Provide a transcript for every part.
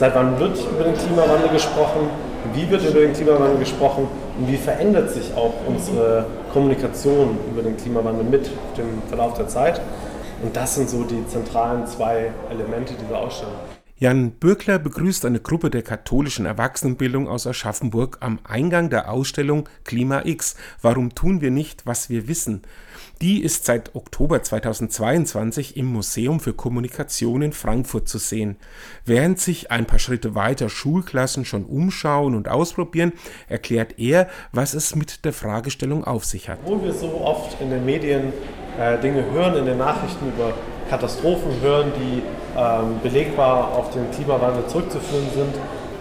Seit wann wird über den Klimawandel gesprochen? Wie wird über den Klimawandel gesprochen? Und wie verändert sich auch unsere Kommunikation über den Klimawandel mit dem Verlauf der Zeit? Und das sind so die zentralen zwei Elemente dieser Ausstellung. Jan Bürkler begrüßt eine Gruppe der katholischen Erwachsenenbildung aus Aschaffenburg am Eingang der Ausstellung Klima X. Warum tun wir nicht, was wir wissen? Die ist seit Oktober 2022 im Museum für Kommunikation in Frankfurt zu sehen. Während sich ein paar Schritte weiter Schulklassen schon umschauen und ausprobieren, erklärt er, was es mit der Fragestellung auf sich hat. Wo wir so oft in den Medien äh, Dinge hören, in den Nachrichten über Katastrophen hören, die ähm, belegbar auf den Klimawandel zurückzuführen sind,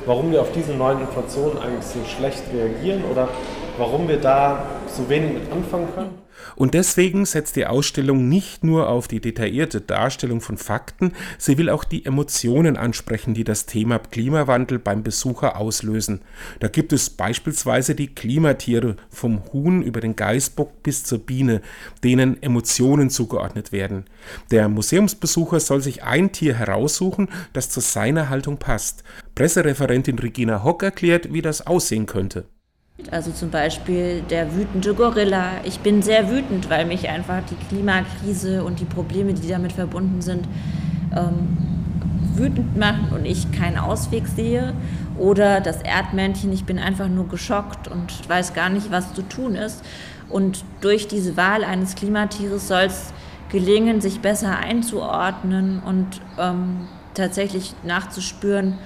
warum wir auf diese neuen Informationen eigentlich so schlecht reagieren oder warum wir da so wenig mit anfangen können. Und deswegen setzt die Ausstellung nicht nur auf die detaillierte Darstellung von Fakten, sie will auch die Emotionen ansprechen, die das Thema Klimawandel beim Besucher auslösen. Da gibt es beispielsweise die Klimatiere vom Huhn über den Geißbock bis zur Biene, denen Emotionen zugeordnet werden. Der Museumsbesucher soll sich ein Tier heraussuchen, das zu seiner Haltung passt. Pressereferentin Regina Hock erklärt, wie das aussehen könnte. Also zum Beispiel der wütende Gorilla. Ich bin sehr wütend, weil mich einfach die Klimakrise und die Probleme, die damit verbunden sind, ähm, wütend machen und ich keinen Ausweg sehe. Oder das Erdmännchen, ich bin einfach nur geschockt und weiß gar nicht, was zu tun ist. Und durch diese Wahl eines Klimatieres soll es gelingen, sich besser einzuordnen und ähm, tatsächlich nachzuspüren,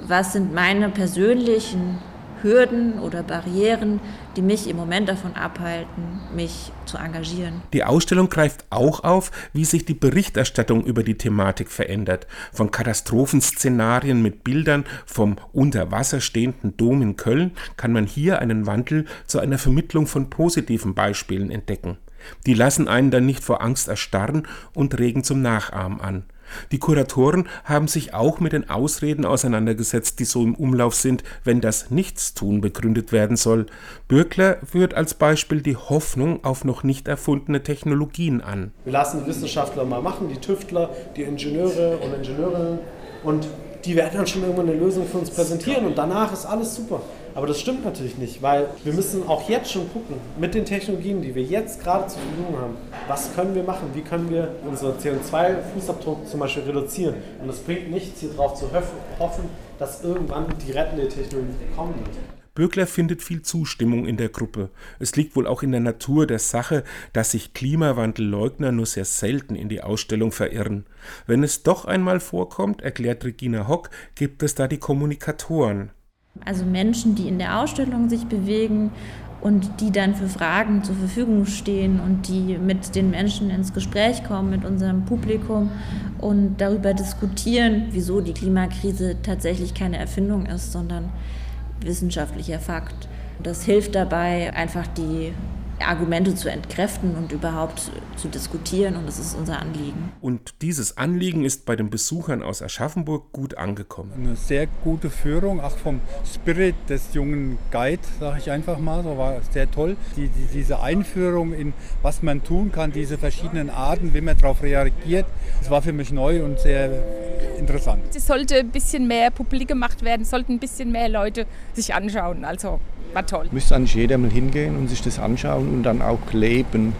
was sind meine persönlichen Hürden oder Barrieren, die mich im Moment davon abhalten, mich zu engagieren. Die Ausstellung greift auch auf, wie sich die Berichterstattung über die Thematik verändert. Von Katastrophenszenarien mit Bildern vom unter Wasser stehenden Dom in Köln kann man hier einen Wandel zu einer Vermittlung von positiven Beispielen entdecken. Die lassen einen dann nicht vor Angst erstarren und regen zum Nachahmen an. Die Kuratoren haben sich auch mit den Ausreden auseinandergesetzt, die so im Umlauf sind, wenn das Nichtstun begründet werden soll. Bürkler führt als Beispiel die Hoffnung auf noch nicht erfundene Technologien an. Wir lassen die Wissenschaftler mal machen, die Tüftler, die Ingenieure und Ingenieurinnen und die werden dann schon irgendwann eine Lösung für uns präsentieren und danach ist alles super. Aber das stimmt natürlich nicht, weil wir müssen auch jetzt schon gucken, mit den Technologien, die wir jetzt gerade zur Verfügung haben, was können wir machen, wie können wir unseren CO2-Fußabdruck zum Beispiel reduzieren. Und es bringt nichts, hier drauf zu hoffen, dass irgendwann die rettende Technologie kommen wird. Böckler findet viel Zustimmung in der Gruppe. Es liegt wohl auch in der Natur der Sache, dass sich Klimawandelleugner nur sehr selten in die Ausstellung verirren. Wenn es doch einmal vorkommt, erklärt Regina Hock, gibt es da die Kommunikatoren. Also Menschen, die in der Ausstellung sich bewegen und die dann für Fragen zur Verfügung stehen und die mit den Menschen ins Gespräch kommen, mit unserem Publikum und darüber diskutieren, wieso die Klimakrise tatsächlich keine Erfindung ist, sondern wissenschaftlicher Fakt. Das hilft dabei, einfach die Argumente zu entkräften und überhaupt zu diskutieren und das ist unser Anliegen. Und dieses Anliegen ist bei den Besuchern aus Aschaffenburg gut angekommen. Eine sehr gute Führung, auch vom Spirit des jungen Guide, sage ich einfach mal, so war sehr toll. Die, die, diese Einführung in was man tun kann, diese verschiedenen Arten, wie man darauf reagiert, das war für mich neu und sehr interessant. Es sollte ein bisschen mehr publik gemacht werden, sollten ein bisschen mehr Leute sich anschauen. Also war toll. Müsste eigentlich jeder mal hingehen und sich das anschauen und dann auch leben.